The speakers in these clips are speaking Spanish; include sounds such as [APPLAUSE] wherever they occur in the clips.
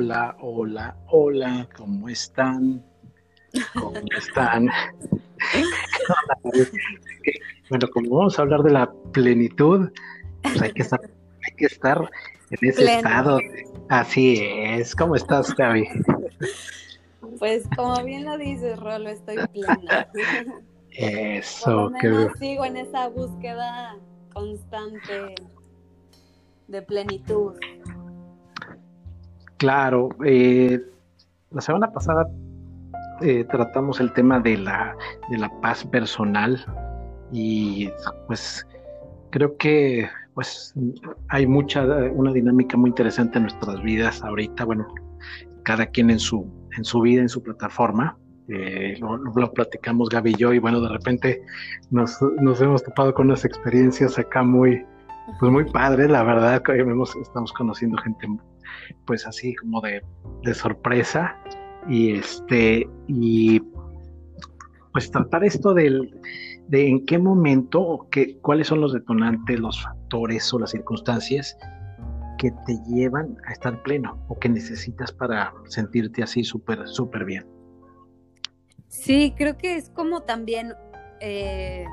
Hola, hola, hola, ¿cómo están? ¿Cómo están? [LAUGHS] bueno, como vamos a hablar de la plenitud, pues hay que estar, hay que estar en ese estado. Así es. ¿Cómo estás, Gaby? Pues como bien lo dices, Rolo, estoy plena. Eso, que sigo en esa búsqueda constante de plenitud. Claro, eh, la semana pasada eh, tratamos el tema de la, de la paz personal y pues creo que pues hay mucha, una dinámica muy interesante en nuestras vidas ahorita, bueno, cada quien en su, en su vida, en su plataforma. Eh, lo, platicamos Gaby y yo y bueno, de repente nos, nos hemos topado con unas experiencias acá muy, pues muy padre, la verdad, que estamos conociendo gente pues así como de, sorpresa y este y pues tratar esto del, de en qué momento o cuáles son los detonantes, los factores o las circunstancias que te llevan a estar pleno o que necesitas para sentirte así súper, súper bien. Sí, creo que es como también eh,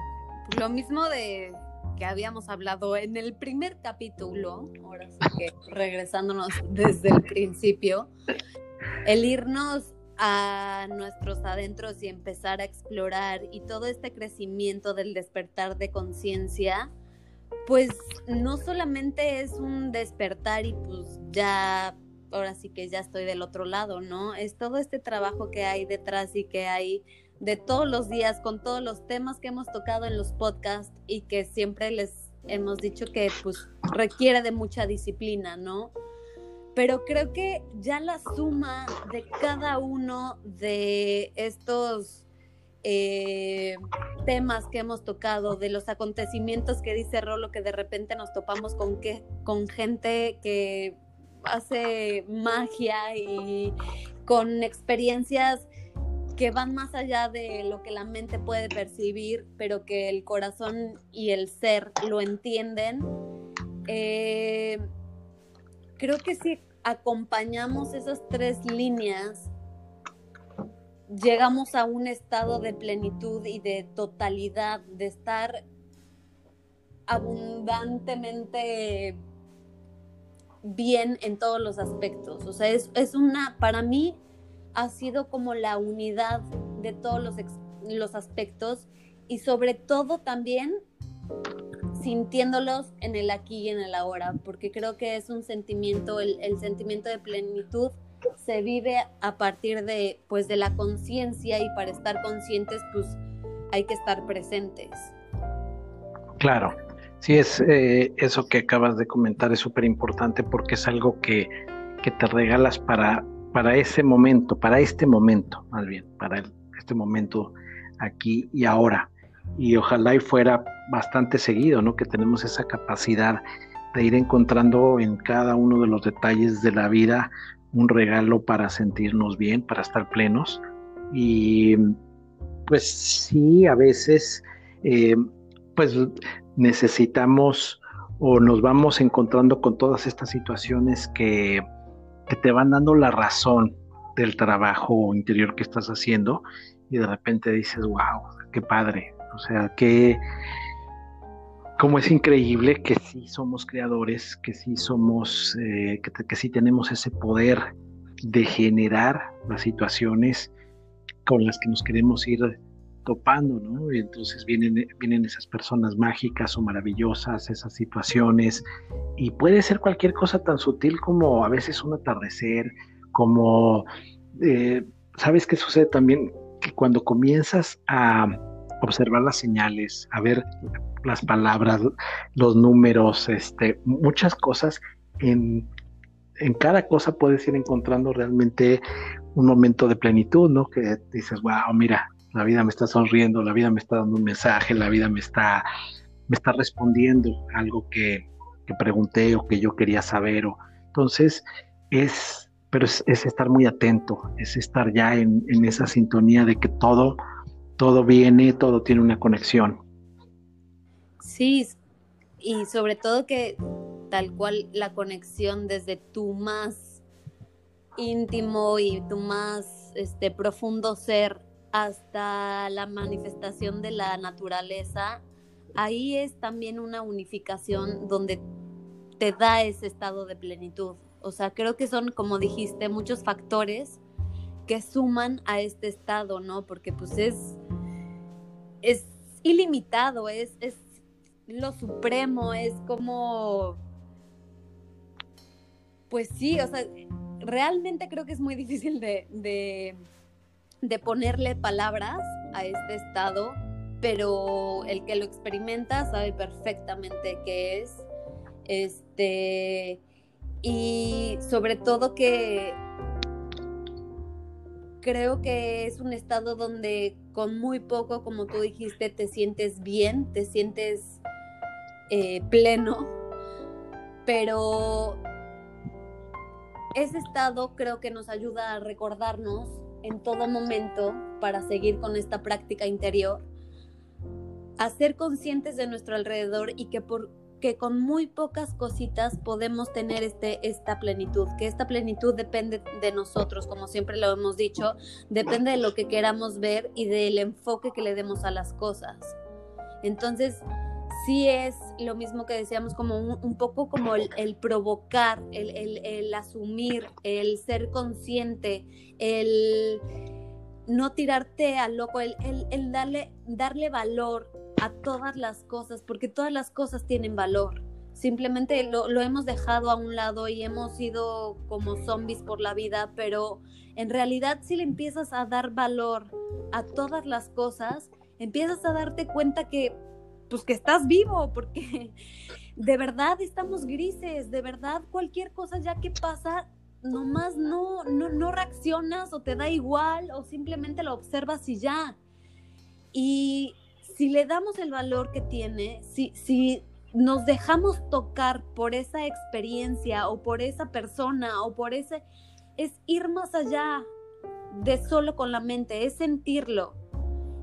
lo mismo de que habíamos hablado en el primer capítulo, ahora sí que [LAUGHS] regresándonos desde el principio, el irnos a nuestros adentros y empezar a explorar y todo este crecimiento del despertar de conciencia, pues no solamente es un despertar y pues ya, ahora sí que ya estoy del otro lado, ¿no? Es todo este trabajo que hay detrás y que hay de todos los días con todos los temas que hemos tocado en los podcasts y que siempre les hemos dicho que pues requiere de mucha disciplina, ¿no? Pero creo que ya la suma de cada uno de estos eh, temas que hemos tocado, de los acontecimientos que dice Rolo, que de repente nos topamos con, que, con gente que hace magia y con experiencias que van más allá de lo que la mente puede percibir, pero que el corazón y el ser lo entienden. Eh, creo que si acompañamos esas tres líneas, llegamos a un estado de plenitud y de totalidad, de estar abundantemente bien en todos los aspectos. O sea, es, es una, para mí, ha sido como la unidad de todos los, los aspectos y sobre todo también sintiéndolos en el aquí y en el ahora, porque creo que es un sentimiento, el, sentimiento de plenitud se vive a partir de, pues, de la conciencia y para estar conscientes, pues hay que estar presentes. Claro, sí, es eh, eso que acabas de comentar es súper importante porque es algo que, que te regalas para, para ese momento, para este momento, más bien, para este momento aquí y ahora. Y ojalá y fuera bastante seguido, ¿no? Que tenemos esa capacidad de ir encontrando en cada uno de los detalles de la vida un regalo para sentirnos bien, para estar plenos. Y pues sí, a veces, eh, pues necesitamos o nos vamos encontrando con todas estas situaciones que que te van dando la razón del trabajo interior que estás haciendo y de repente dices, wow, qué padre. O sea, que como es increíble que sí somos creadores, que sí somos, eh, que, que sí tenemos ese poder de generar las situaciones con las que nos queremos ir topando, ¿no? Entonces vienen, vienen esas personas mágicas o maravillosas, esas situaciones, y puede ser cualquier cosa tan sutil como a veces un atardecer, como, eh, ¿sabes qué sucede también? Que cuando comienzas a observar las señales, a ver las palabras, los números, este, muchas cosas, en, en cada cosa puedes ir encontrando realmente un momento de plenitud, ¿no? Que dices, wow, mira, la vida me está sonriendo, la vida me está dando un mensaje, la vida me está, me está respondiendo algo que, pregunté o que yo quería saber. O, entonces, es, pero es, estar muy atento, es estar ya en, en, esa sintonía de que todo, todo viene, todo tiene una conexión. Sí, y sobre todo que tal cual la conexión desde tu más íntimo y tu más este, profundo ser hasta la manifestación de la naturaleza, ahí es también una unificación donde te da ese estado de plenitud. O sea, creo que son, como dijiste, muchos factores que suman a este estado, ¿no? Porque pues es, es ilimitado, es, es lo supremo, es como, pues sí, o sea, realmente creo que es muy difícil de, de, de ponerle palabras a este estado, pero el que lo experimenta sabe perfectamente qué es. Este, y sobre todo que creo que es un estado donde con muy poco, como tú dijiste, te sientes bien, te sientes eh, pleno, pero ese estado creo que nos ayuda a recordarnos en todo momento para seguir con esta práctica interior, a ser conscientes de nuestro alrededor y que por que con muy pocas cositas podemos tener este, esta plenitud, que esta plenitud depende de nosotros, como siempre lo hemos dicho, depende de lo que queramos ver y del enfoque que le demos a las cosas. Entonces, sí es lo mismo que decíamos, como un, poco como el, provocar, el, asumir, el ser consciente, el no tirarte al loco, el, darle, darle valor a todas las cosas, porque todas las cosas tienen valor. Simplemente lo, hemos dejado a un lado y hemos ido como zombies por la vida, pero en realidad si le empiezas a dar valor a todas las cosas, empiezas a darte cuenta que pues que estás vivo, porque de verdad estamos grises, de verdad cualquier cosa ya que pasa, nomás no, no, no reaccionas o te da igual o simplemente lo observas y ya. Y si le damos el valor que tiene, si, si nos dejamos tocar por esa experiencia o por esa persona o por ese, es ir más allá de solo con la mente, es sentirlo.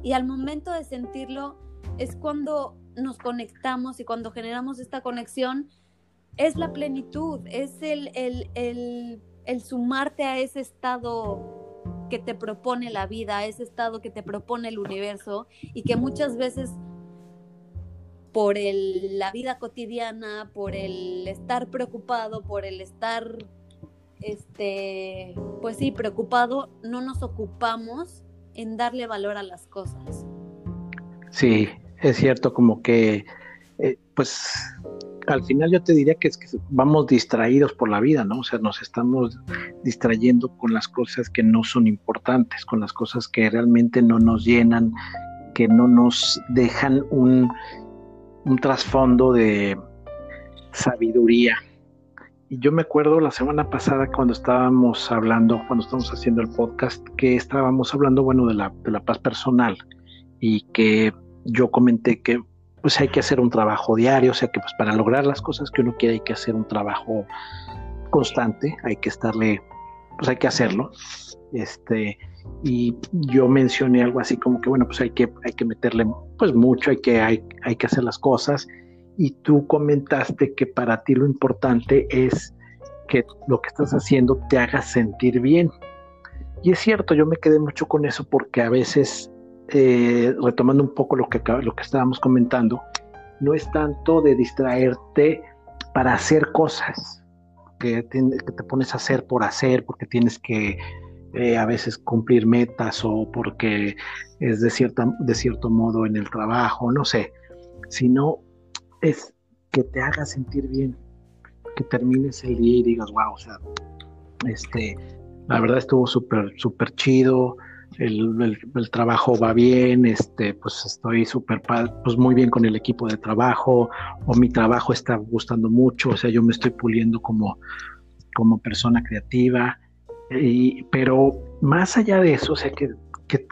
Y al momento de sentirlo es cuando nos conectamos y cuando generamos esta conexión, es la plenitud, es el, el, el, sumarte a ese estado que te propone la vida, ese estado que te propone el universo y que muchas veces por el, la vida cotidiana, por el estar preocupado, por el estar, este, pues sí, preocupado, no nos ocupamos en darle valor a las cosas. Sí, es cierto, como que, eh, pues al final yo te diría que es que vamos distraídos por la vida, ¿no? O sea, nos estamos distrayendo con las cosas que no son importantes, con las cosas que realmente no nos llenan, que no nos dejan un, un trasfondo de sabiduría. Y yo me acuerdo la semana pasada cuando estábamos hablando, cuando estábamos haciendo el podcast, que estábamos hablando, bueno, de la, de la paz personal y que yo comenté que pues hay que hacer un trabajo diario, o sea que pues para lograr las cosas que uno quiere hay que hacer un trabajo constante, hay que estarle, pues hay que hacerlo. Este, y yo mencioné algo así como que bueno, pues hay que, hay que meterle pues mucho, hay que, hay, hay que hacer las cosas. Y tú comentaste que para ti lo importante es que lo que estás haciendo te haga sentir bien. Y es cierto, yo me quedé mucho con eso porque a veces eh, retomando un poco lo que, lo que estábamos comentando, no es tanto de distraerte para hacer cosas que te, pones a hacer por hacer, porque tienes que eh, a veces cumplir metas o porque es de, cierta, de cierto modo en el trabajo, no sé, sino es que te haga sentir bien, que termines el día y digas, wow, o sea, este, la verdad estuvo súper, súper chido, el, trabajo va bien, este, pues estoy súper, pues muy bien con el equipo de trabajo, o mi trabajo está gustando mucho, o sea, yo me estoy puliendo como, como persona creativa, y, pero más allá de eso, o sea, que,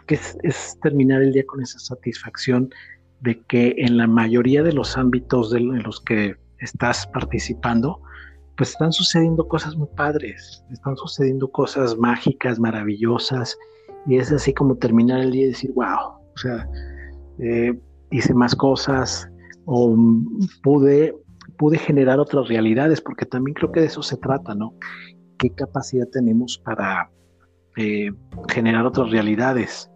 es, terminar el día con esa satisfacción de que en la mayoría de los ámbitos en los que estás participando, pues están sucediendo cosas muy padres, están sucediendo cosas mágicas, maravillosas, y es así como terminar el día y decir, wow, o sea, eh, hice más cosas o pude, pude generar otras realidades, porque también creo que de eso se trata, ¿no? qué capacidad tenemos para eh, generar otras realidades,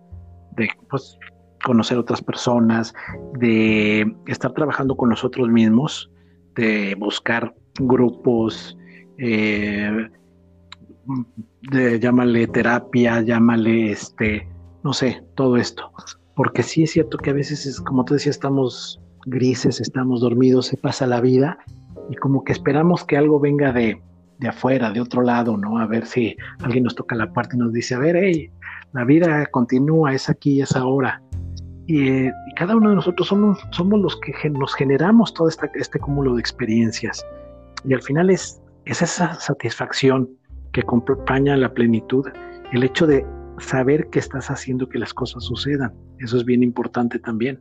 de pues, conocer otras personas, de estar trabajando con nosotros mismos, de buscar grupos, eh, llámale terapia, llámale este, no sé, todo esto. Porque sí es cierto que a veces, es, como te decía, estamos grises, estamos dormidos, se pasa la vida y como que esperamos que algo venga de, de afuera, de otro lado, ¿no? A ver si alguien nos toca la puerta y nos dice, a ver, hey, la vida continúa, es aquí es ahora. Y, cada uno de nosotros somos, somos los que nos generamos todo esta, este cúmulo de experiencias. Y al final es, es esa satisfacción que acompaña la plenitud, el hecho de saber que estás haciendo que las cosas sucedan. Eso es bien importante también.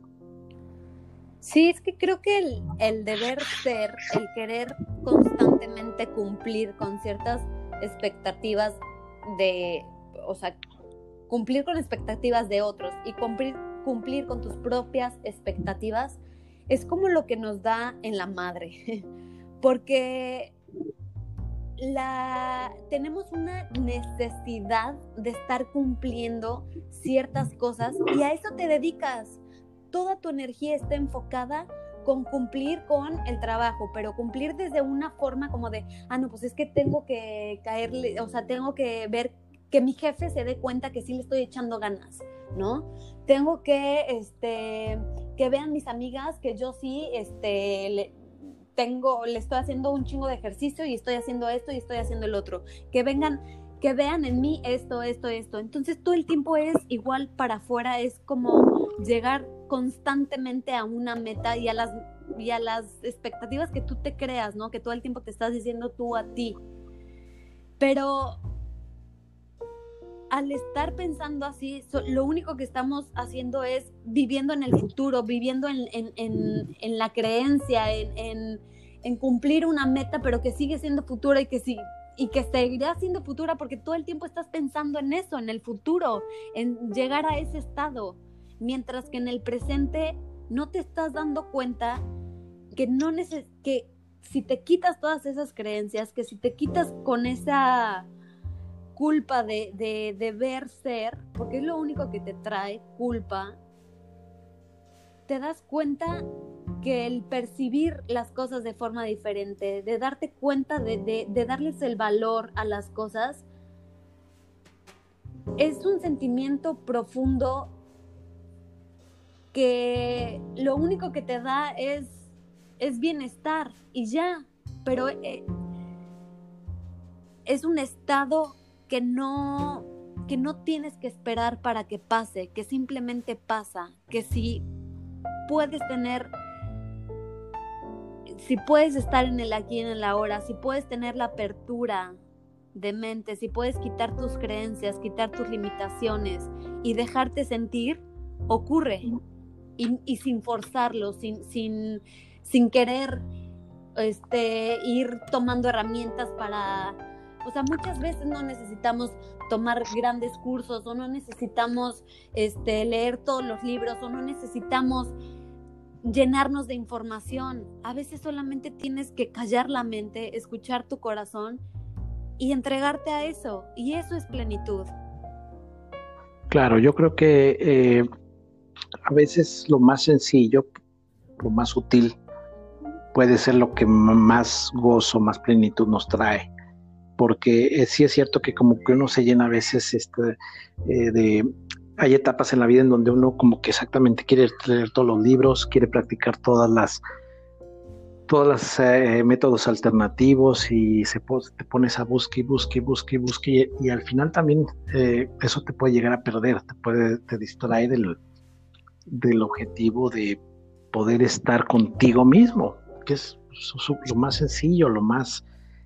Sí, es que creo que el, el, deber ser, el querer constantemente cumplir con ciertas expectativas de, o sea, cumplir con expectativas de otros y cumplir, cumplir con tus propias expectativas es como lo que nos da en la madre, [LAUGHS] porque la, tenemos una necesidad de estar cumpliendo ciertas cosas y a eso te dedicas toda tu energía está enfocada con cumplir con el trabajo, pero cumplir desde una forma como de, ah, no, pues es que tengo que caerle, o sea, tengo que ver que mi jefe se dé cuenta que sí le estoy echando ganas, ¿no? Tengo que, este, que vean mis amigas que yo sí, este, le, tengo, le estoy haciendo un chingo de ejercicio y estoy haciendo esto y estoy haciendo el otro. Que vengan, que vean en mí esto, esto, esto. Entonces todo el tiempo es igual para afuera, es como llegar constantemente a una meta y a las y a las expectativas que tú te creas, ¿no? Que todo el tiempo te estás diciendo tú a ti. Pero al estar pensando así, lo único que estamos haciendo es viviendo en el futuro, viviendo en, en, la creencia, en, cumplir una meta, pero que sigue siendo futura y que, sí, y que seguirá siendo futura porque todo el tiempo estás pensando en eso, en el futuro, en llegar a ese estado. Mientras que en el presente no te estás dando cuenta que no que si te quitas todas esas creencias, que si te quitas con esa culpa de, de deber ser, porque es lo único que te trae culpa, te das cuenta que el percibir las cosas de forma diferente, de darte cuenta de, de, darles el valor a las cosas, es un sentimiento profundo que lo único que te da es, es bienestar y ya, pero eh, es un estado que no, que no tienes que esperar para que pase, que simplemente pasa, que si puedes tener, si puedes estar en el aquí y en el ahora, si puedes tener la apertura de mente, si puedes quitar tus creencias, quitar tus limitaciones y dejarte sentir, ocurre. Y, sin forzarlo, sin, sin, sin querer este, ir tomando herramientas para... O sea, muchas veces no necesitamos tomar grandes cursos o no necesitamos este, leer todos los libros o no necesitamos llenarnos de información. A veces solamente tienes que callar la mente, escuchar tu corazón y entregarte a eso. Y eso es plenitud. Claro, yo creo que eh, a veces lo más sencillo, lo más útil, puede ser lo que más gozo, más plenitud nos trae. Porque sí es cierto que como que uno se llena a veces este, eh, de... Hay etapas en la vida en donde uno como que exactamente quiere leer todos los libros, quiere practicar todas las todos los eh, métodos alternativos y se te pones a buscar y buscar y buscar y buscar y, al final también eh, eso te puede llegar a perder, te puede te distraer del, del objetivo de poder estar contigo mismo, que es lo más sencillo, lo más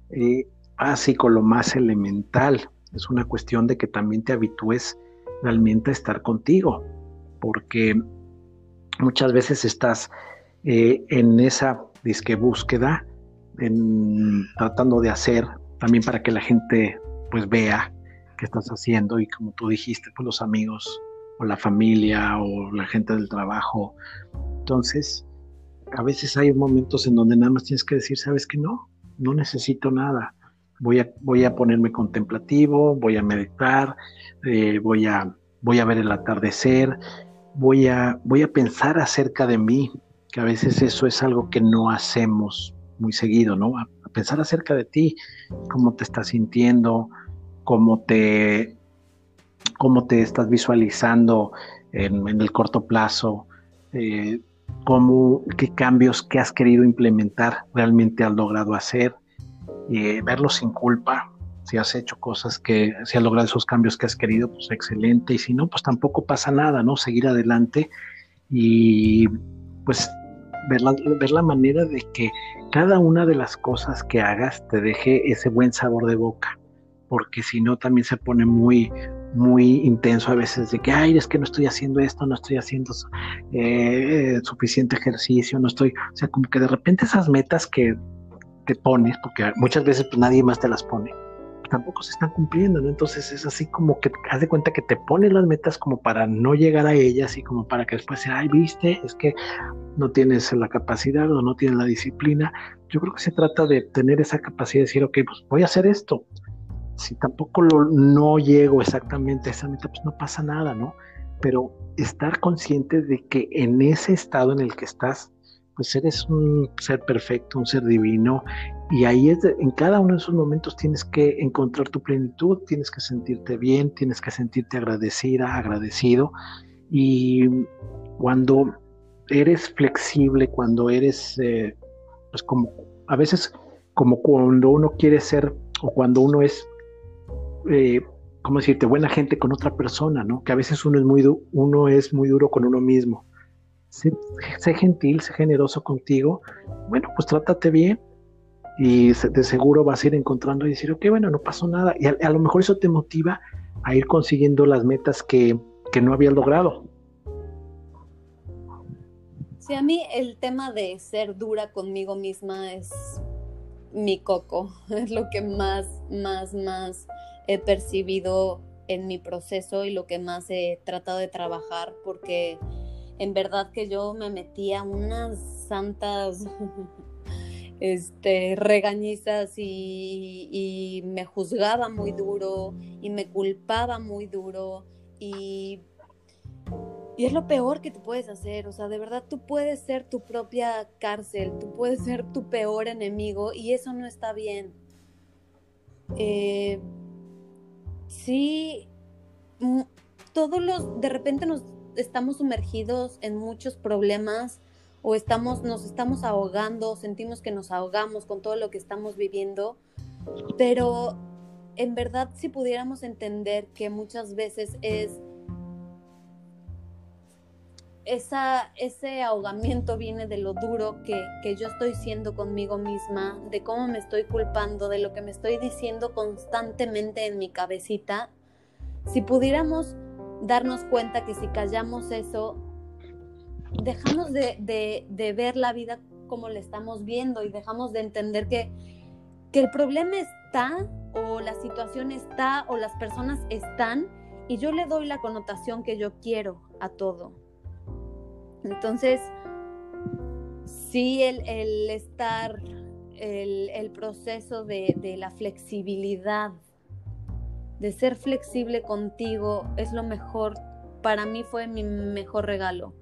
eh, básico, lo más elemental. Es una cuestión de que también te habitúes realmente a estar contigo, porque muchas veces estás eh, en esa disque búsqueda, en, tratando de hacer también para que la gente pues vea qué estás haciendo y como tú dijiste, pues los amigos o la familia o la gente del trabajo. Entonces, a veces hay momentos en donde nada más tienes que decir, sabes que no, no necesito nada. Voy a, voy a ponerme contemplativo, voy a meditar, eh, voy, a, voy a ver el atardecer, voy a, voy a pensar acerca de mí, que a veces eso es algo que no hacemos muy seguido, ¿no? A, pensar acerca de ti, cómo te estás sintiendo, cómo te, cómo te estás visualizando en, el corto plazo, eh, cómo, qué cambios que has querido implementar realmente has logrado hacer, eh, verlo sin culpa. Si has hecho cosas que, si has logrado esos cambios que has querido, pues excelente. Y si no, pues tampoco pasa nada, ¿no? Seguir adelante y pues ver la, ver la manera de que cada una de las cosas que hagas te deje ese buen sabor de boca, porque si no también se pone muy, muy intenso a veces de que, ay, es que no estoy haciendo esto, no estoy haciendo eh, suficiente ejercicio, no estoy, o sea, como que de repente esas metas que te pones, porque muchas veces pues nadie más te las pone, tampoco se están cumpliendo, ¿no? Entonces es así como que haz de cuenta que te pones las metas como para no llegar a ellas y como para que después sea, ay, viste, es que no tienes la capacidad o no tienes la disciplina. Yo creo que se trata de tener esa capacidad de decir, ok, pues voy a hacer esto. Si tampoco lo, no llego exactamente a esa meta, pues no pasa nada, ¿no? Pero estar consciente de que en ese estado en el que estás, pues eres un ser perfecto, un ser divino, y ahí es en cada uno de esos momentos tienes que encontrar tu plenitud, tienes que sentirte bien, tienes que sentirte agradecida, agradecido, y cuando eres flexible, cuando eres, eh, pues como, a veces como cuando uno quiere ser, o cuando uno es, eh, ¿cómo decirte?, buena gente con otra persona, ¿no? Que a veces uno es muy, uno es muy duro con uno mismo sé, gentil, sé generoso contigo, bueno, pues trátate bien y de seguro vas a ir encontrando y decir, ok, bueno, no pasó nada. Y a, lo mejor eso te motiva a ir consiguiendo las metas que, que no habías logrado. Sí, a mí el tema de ser dura conmigo misma es mi coco, [LAUGHS] es lo que más, más, más he percibido en mi proceso y lo que más he tratado de trabajar porque en verdad que yo me metía unas santas [LAUGHS] este, regañizas y, me juzgaba muy duro y me culpaba muy duro y, y es lo peor que te puedes hacer, o sea, de verdad tú puedes ser tu propia cárcel, tú puedes [LAUGHS] ser tu peor enemigo y eso no está bien. Eh, sí, todos los, de repente nos estamos sumergidos en muchos problemas o estamos, nos estamos ahogando, sentimos que nos ahogamos con todo lo que estamos viviendo, pero en verdad si pudiéramos entender que muchas veces es esa, ese ahogamiento viene de lo duro que, que, yo estoy siendo conmigo misma, de cómo me estoy culpando, de lo que me estoy diciendo constantemente en mi cabecita. Si pudiéramos darnos cuenta que si callamos eso, dejamos de, ver la vida como la estamos viendo y dejamos de entender que, que el problema está o la situación está o las personas están y yo le doy la connotación que yo quiero a todo. Entonces, sí, el, estar, el, proceso de, de la flexibilidad de ser flexible contigo es lo mejor. Para mí fue mi mejor regalo.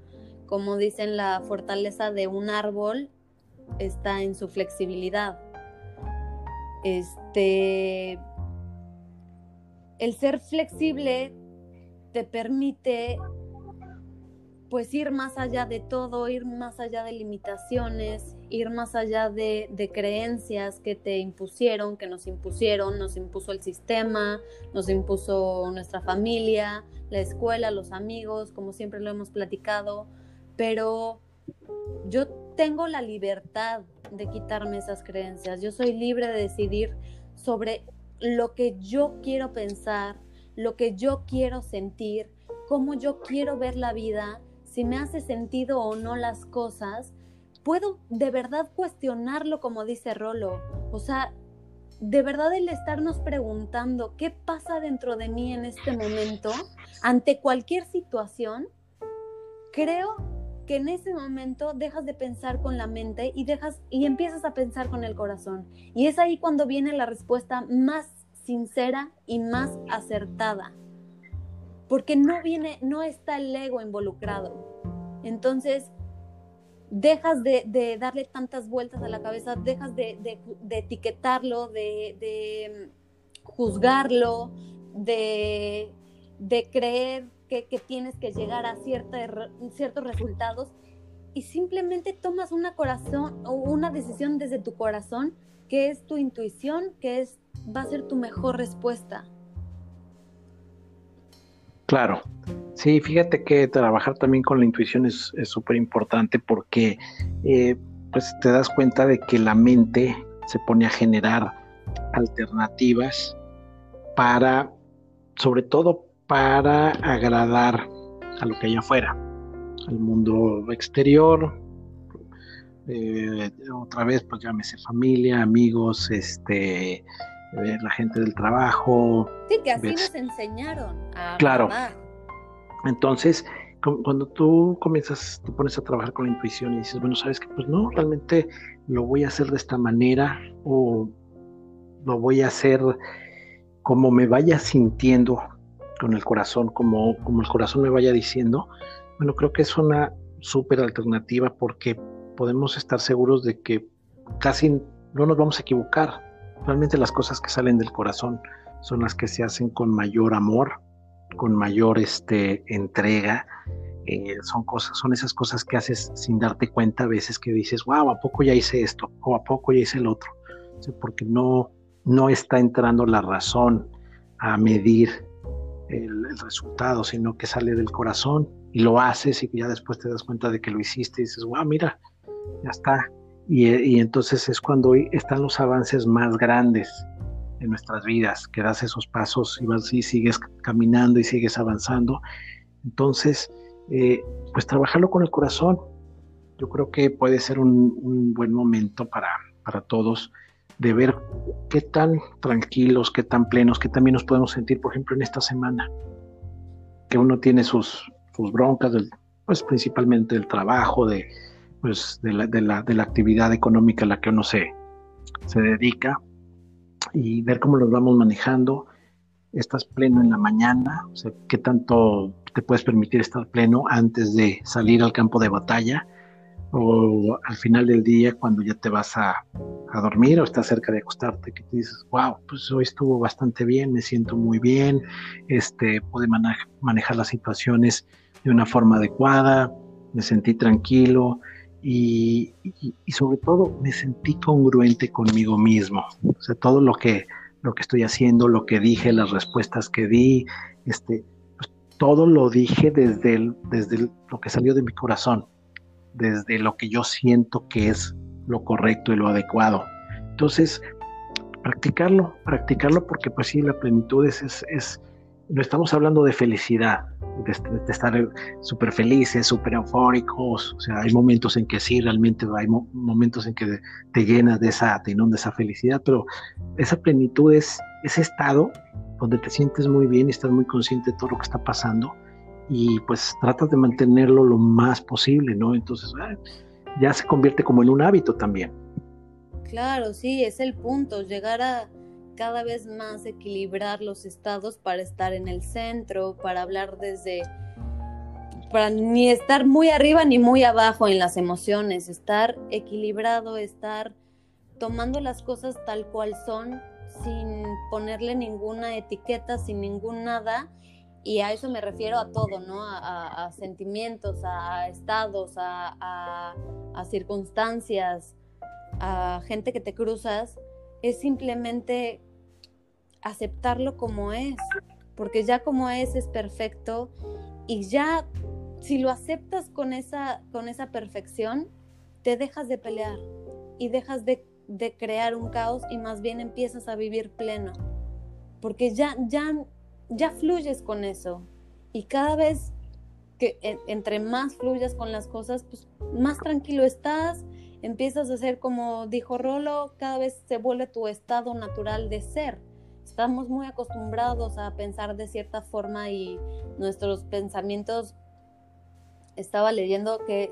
Como dicen, la fortaleza de un árbol está en su flexibilidad. Este, el ser flexible te permite pues ir más allá de todo, ir más allá de limitaciones, ir más allá de, creencias que te impusieron, que nos impusieron, nos impuso el sistema, nos impuso nuestra familia, la escuela, los amigos, como siempre lo hemos platicado, pero yo tengo la libertad de quitarme esas creencias, yo soy libre de decidir sobre lo que yo quiero pensar, lo que yo quiero sentir, cómo yo quiero ver la vida si me hace sentido o no las cosas, puedo de verdad cuestionarlo como dice Rolo. O sea, de verdad el estarnos preguntando qué pasa dentro de mí en este momento ante cualquier situación, creo que en ese momento dejas de pensar con la mente y dejas y empiezas a pensar con el corazón. Y es ahí cuando viene la respuesta más sincera y más acertada. Porque no viene, no está el ego involucrado. Entonces, dejas de, darle tantas vueltas a la cabeza, dejas de, etiquetarlo, de, juzgarlo, de, creer que, tienes que llegar a ciertos resultados y simplemente tomas una corazón o una decisión desde tu corazón que es tu intuición, que es va a ser tu mejor respuesta. Claro, sí, fíjate que trabajar también con la intuición es súper importante porque eh, pues te das cuenta de que la mente se pone a generar alternativas para, sobre todo para agradar a lo que hay afuera, al mundo exterior, eh, otra vez, pues llámese familia, amigos, este, eh, la gente del trabajo. Sí, que así nos enseñaron. A claro. Entonces, cuando tú comienzas, te pones a trabajar con la intuición y dices, bueno, sabes que pues no, realmente lo voy a hacer de esta manera o lo voy a hacer como me vaya sintiendo con el corazón, como, como el corazón me vaya diciendo, bueno, creo que es una súper alternativa porque podemos estar seguros de que casi no nos vamos a equivocar. Realmente las cosas que salen del corazón son las que se hacen con mayor amor, con mayor este, entrega. Eh, son cosas, son esas cosas que haces sin darte cuenta a veces que dices, wow, ¿a poco ya hice esto? O ¿a poco ya hice el otro? porque no, no está entrando la razón a medir el, resultado, sino que sale del corazón y lo haces y ya después te das cuenta de que lo hiciste y dices, wow, mira, ya está. Y, entonces es cuando están los avances más grandes en nuestras vidas, que das esos pasos y vas y sigues caminando y sigues avanzando. Entonces, eh, pues trabajarlo con el corazón, yo creo que puede ser un, un buen momento para, para todos de ver qué tan tranquilos, qué tan plenos, qué también nos podemos sentir, por ejemplo, en esta semana, que uno tiene sus, sus broncas, del, pues principalmente del trabajo, de, pues, de, la, de, la, de la actividad económica a la que uno se, se dedica, y ver cómo los vamos manejando. Estás pleno en la mañana, o sea, qué tanto te puedes permitir estar pleno antes de salir al campo de batalla o al final del día cuando ya te vas a, dormir o estás cerca de acostarte, que te dices, wow, pues hoy estuvo bastante bien, me siento muy bien, este, pude manejar las situaciones de una forma adecuada, me sentí tranquilo y, sobre todo me sentí congruente conmigo mismo. O sea, todo lo que, lo que estoy haciendo, lo que dije, las respuestas que di, este, pues, todo lo dije desde, desde lo que salió de mi corazón desde lo que yo siento que es lo correcto y lo adecuado. Entonces, practicarlo, practicarlo porque pues sí, la plenitud es, es, no estamos hablando de felicidad, de, estar súper felices, súper eufóricos, o sea, hay momentos en que sí, realmente hay momentos en que te llenas de esa, te inunda esa felicidad, pero esa plenitud es ese estado donde te sientes muy bien y estás muy consciente de todo lo que está pasando y pues tratas de mantenerlo lo más posible, ¿no? Entonces ah, ya se convierte como en un hábito también. Claro, sí, es el punto, llegar a cada vez más equilibrar los estados para estar en el centro, para hablar desde, para ni estar muy arriba ni muy abajo en las emociones, estar equilibrado, estar tomando las cosas tal cual son, sin ponerle ninguna etiqueta, sin ningún nada, y a eso me refiero a todo, ¿no? A, sentimientos, a, estados, a, circunstancias, a gente que te cruzas. Es simplemente aceptarlo como es, porque ya como es es perfecto y ya si lo aceptas con esa, con esa perfección, te dejas de pelear y dejas de, de crear un caos y más bien empiezas a vivir pleno, porque ya, ya ya fluyes con eso. Y cada vez que entre más fluyas con las cosas, pues más tranquilo estás, empiezas a ser como dijo Rolo, cada vez se vuelve tu estado natural de ser. Estamos muy acostumbrados a pensar de cierta forma y nuestros pensamientos estaba leyendo que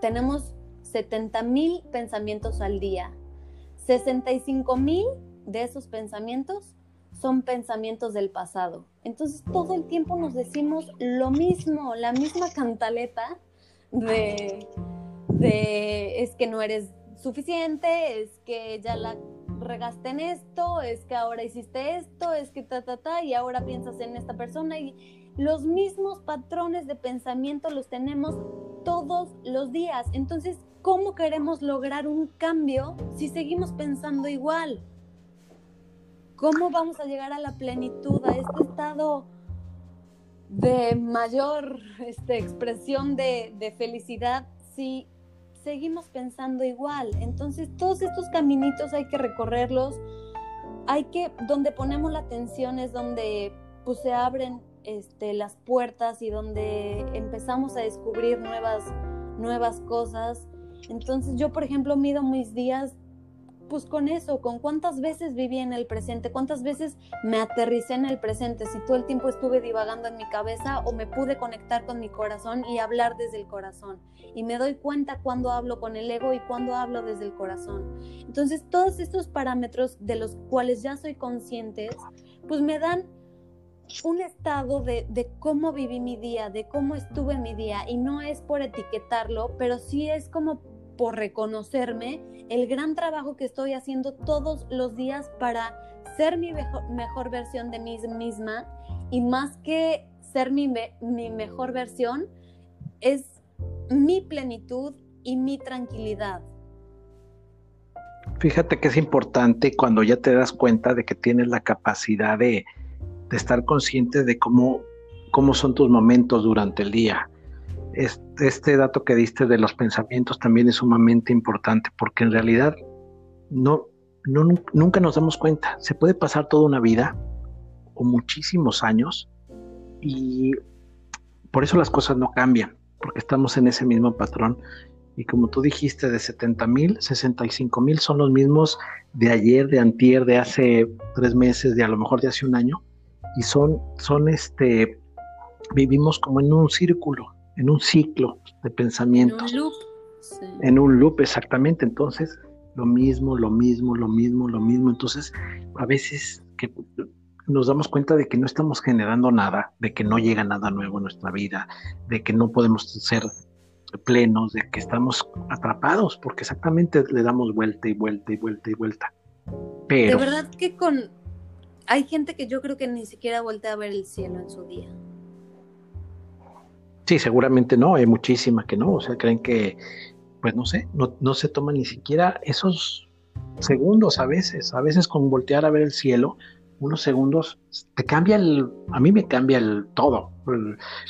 tenemos 70 mil pensamientos al día. 65 mil de esos pensamientos son pensamientos del pasado. Entonces todo el tiempo nos decimos lo mismo, la misma cantaleta de, de es que no eres suficiente, es que ya la regaste en esto, es que ahora hiciste esto, es que ta, ta, ta, y ahora piensas en esta persona y los mismos patrones de pensamiento los tenemos todos los días. Entonces, ¿cómo queremos lograr un cambio si seguimos pensando igual? ¿Cómo vamos a llegar a la plenitud, a este estado de mayor este, expresión de, de felicidad si seguimos pensando igual. Entonces, todos estos caminitos hay que recorrerlos. Hay que, donde ponemos la atención es donde pues se abren este, las puertas y donde empezamos a descubrir nuevas, nuevas cosas. Entonces yo, por ejemplo, mido mis días pues con eso, con cuántas veces viví en el presente, cuántas veces me aterricé en el presente, si todo el tiempo estuve divagando en mi cabeza o me pude conectar con mi corazón y hablar desde el corazón. Y me doy cuenta cuando hablo con el ego y cuando hablo desde el corazón. Entonces, todos estos parámetros de los cuales ya soy consciente, pues me dan un estado de, de, cómo viví mi día, de cómo estuve mi día, y no es por etiquetarlo, pero sí es como por reconocerme el gran trabajo que estoy haciendo todos los días para ser mi mejor, versión de mí misma y más que ser mi, mi mejor versión, es mi plenitud y mi tranquilidad. Fíjate que es importante cuando ya te das cuenta de que tienes la capacidad de, de estar consciente de cómo, cómo son tus momentos durante el día este, dato que diste de los pensamientos también es sumamente importante porque en realidad no, no, nunca nos damos cuenta. Se puede pasar toda una vida o muchísimos años y por eso las cosas no cambian, porque estamos en ese mismo patrón. Y como tú dijiste, de 70 mil, 65 mil son los mismos de ayer, de antier, de hace tres meses, de a lo mejor de hace un año. Y son, son este, vivimos como en un círculo en un ciclo de pensamientos. En un loop. En un loop, exactamente. Entonces, lo mismo, lo mismo, lo mismo, lo mismo. Entonces, a veces que nos damos cuenta de que no estamos generando nada, de que no llega nada nuevo en nuestra vida, de que no podemos ser plenos, de que estamos atrapados, porque exactamente le damos vuelta y vuelta y vuelta y vuelta. Pero... De verdad que con... Hay gente que yo creo que ni siquiera voltea a ver el cielo en su día. Sí, seguramente no, hay muchísima que no, o sea, creen que, pues no sé, no, no se toman ni siquiera esos segundos a veces, a veces con voltear a ver el cielo, unos segundos, te cambia el, a mí me cambia el todo,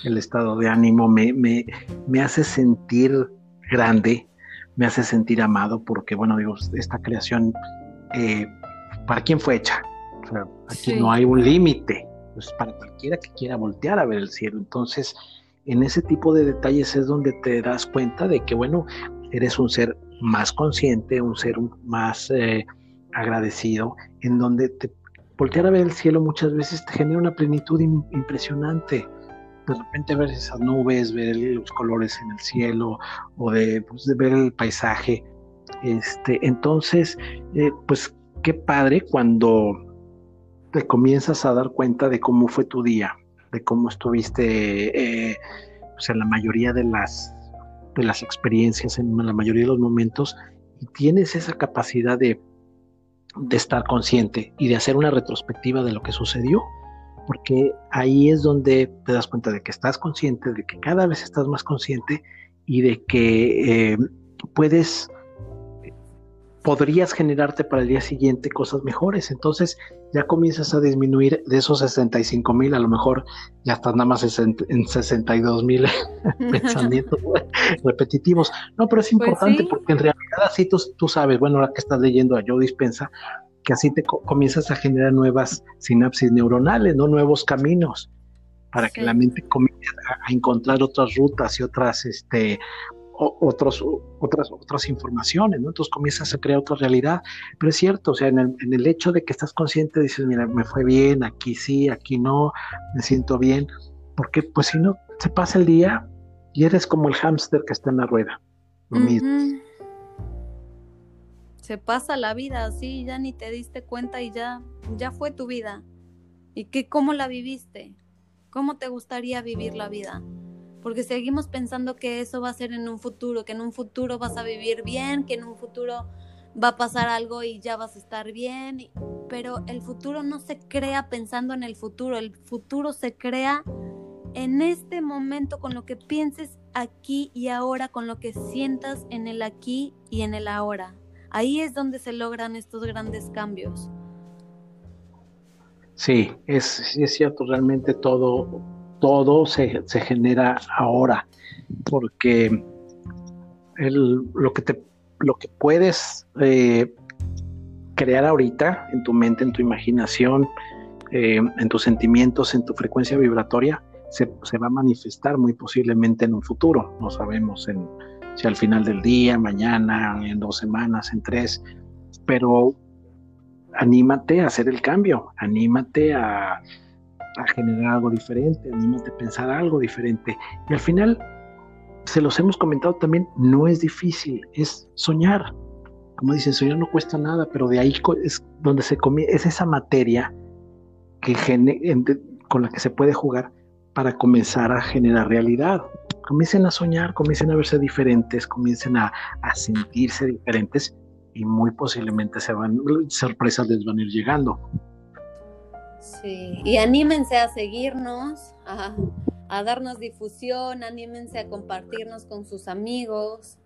el, estado de ánimo, me, me, me, hace sentir grande, me hace sentir amado, porque bueno, digo, esta creación, eh, ¿para quién fue hecha? O sea, aquí no hay un límite, pues para cualquiera que quiera voltear a ver el cielo, entonces en ese tipo de detalles es donde te das cuenta de que, bueno, eres un ser más consciente, un ser más eh, agradecido, en donde te voltear a ver el cielo muchas veces te genera una plenitud impresionante. De repente ver esas nubes, ver los colores en el cielo o de, pues, ver el paisaje. Este, entonces, eh, pues qué padre cuando te comienzas a dar cuenta de cómo fue tu día, de cómo estuviste eh, en la mayoría de las, de las experiencias, en la mayoría de los momentos, y tienes esa capacidad de, de estar consciente y de hacer una retrospectiva de lo que sucedió, porque ahí es donde te das cuenta de que estás consciente, de que cada vez estás más consciente y de que eh, puedes podrías generarte para el día siguiente cosas mejores. Entonces ya comienzas a disminuir de esos 65 mil, a lo mejor ya estás nada más en 62 mil [LAUGHS] pensamientos repetitivos. No, pero es pues importante porque en realidad así tú, sabes, bueno, ahora que estás leyendo a Joe Dispensa, que así te comienzas a generar nuevas sinapsis neuronales, ¿no? Nuevos caminos para que la mente comience a, a, encontrar otras rutas y otras este, otros, otras, otras informaciones, ¿no? Entonces comienzas a crear otra realidad. Pero es cierto, o sea, en el, en el hecho de que estás consciente, dices, mira, me fue bien, aquí sí, aquí no, me siento bien, porque pues si no, se pasa el día y eres como el hámster que está en la rueda. Lo mismo. Se pasa la vida así, ya ni te diste cuenta y ya, ya fue tu vida. ¿Y qué, cómo la viviste? ¿Cómo te gustaría vivir la vida? Porque seguimos pensando que eso va a ser en un futuro, que en un futuro vas a vivir bien, que en un futuro va a pasar algo y ya vas a estar bien. Pero el futuro no se crea pensando en el futuro, el futuro se crea en este momento con lo que pienses aquí y ahora, con lo que sientas en el aquí y en el ahora. Ahí es donde se logran estos grandes cambios. Sí, es, cierto, realmente todo, todo se, genera ahora, porque lo, que te, lo que puedes eh, crear ahorita en tu mente, en tu imaginación, eh, en tus sentimientos, en tu frecuencia vibratoria, se, se, va a manifestar muy posiblemente en un futuro. No sabemos en, si al final del día, mañana, en dos semanas, en tres, pero anímate a hacer el cambio, anímate a, generar algo diferente, anímate a pensar algo diferente. Y al final, se los hemos comentado también, no es difícil, es soñar. Como dicen, soñar no cuesta nada, pero de ahí es donde se comienza, es esa materia que con la que se puede jugar para comenzar a generar realidad. Comiencen a soñar, comiencen a verse diferentes, comiencen a, a sentirse diferentes y muy posiblemente se van, sorpresas les van a ir llegando. Sí, y anímense a seguirnos, a, a darnos difusión, anímense a compartirnos con sus amigos,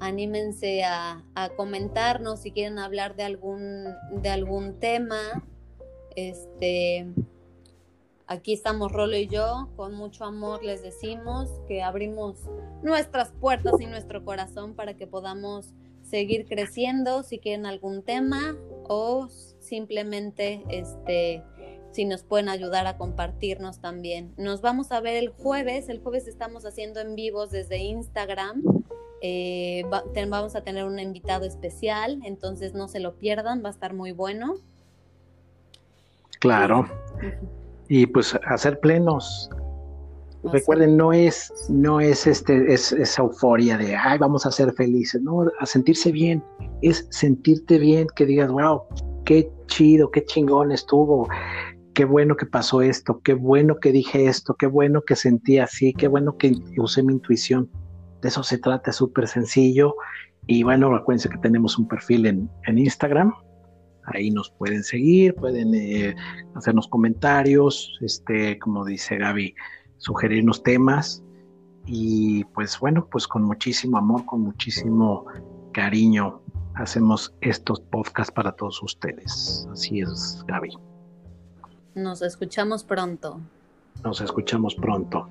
anímense a, a, comentarnos si quieren hablar de algún, de algún tema. Este, aquí estamos Rolo y yo, con mucho amor les decimos que abrimos nuestras puertas y nuestro corazón para que podamos seguir creciendo si quieren algún tema o simplemente este si nos pueden ayudar a compartirnos también. Nos vamos a ver el jueves. El jueves estamos haciendo en vivos desde Instagram. Eh, vamos a tener un invitado especial, entonces no se lo pierdan, va a estar muy bueno. Claro. Y pues hacer plenos, Recuerden, no es, no es este, es, esa euforia de ay, vamos a ser felices, no, a sentirse bien, es sentirte bien, que digas, wow, qué chido, qué chingón estuvo, qué bueno que pasó esto, qué bueno que dije esto, qué bueno que sentí así, qué bueno que usé mi intuición. De eso se trata, es súper sencillo. Y bueno, acuérdense que tenemos un perfil en, Instagram. Ahí nos pueden seguir, pueden eh, hacernos comentarios, este, como dice Gaby, sugerirnos temas y pues bueno, pues con muchísimo amor, con muchísimo cariño hacemos estos podcasts para todos ustedes. Así es, Gaby. Nos escuchamos pronto. Nos escuchamos pronto.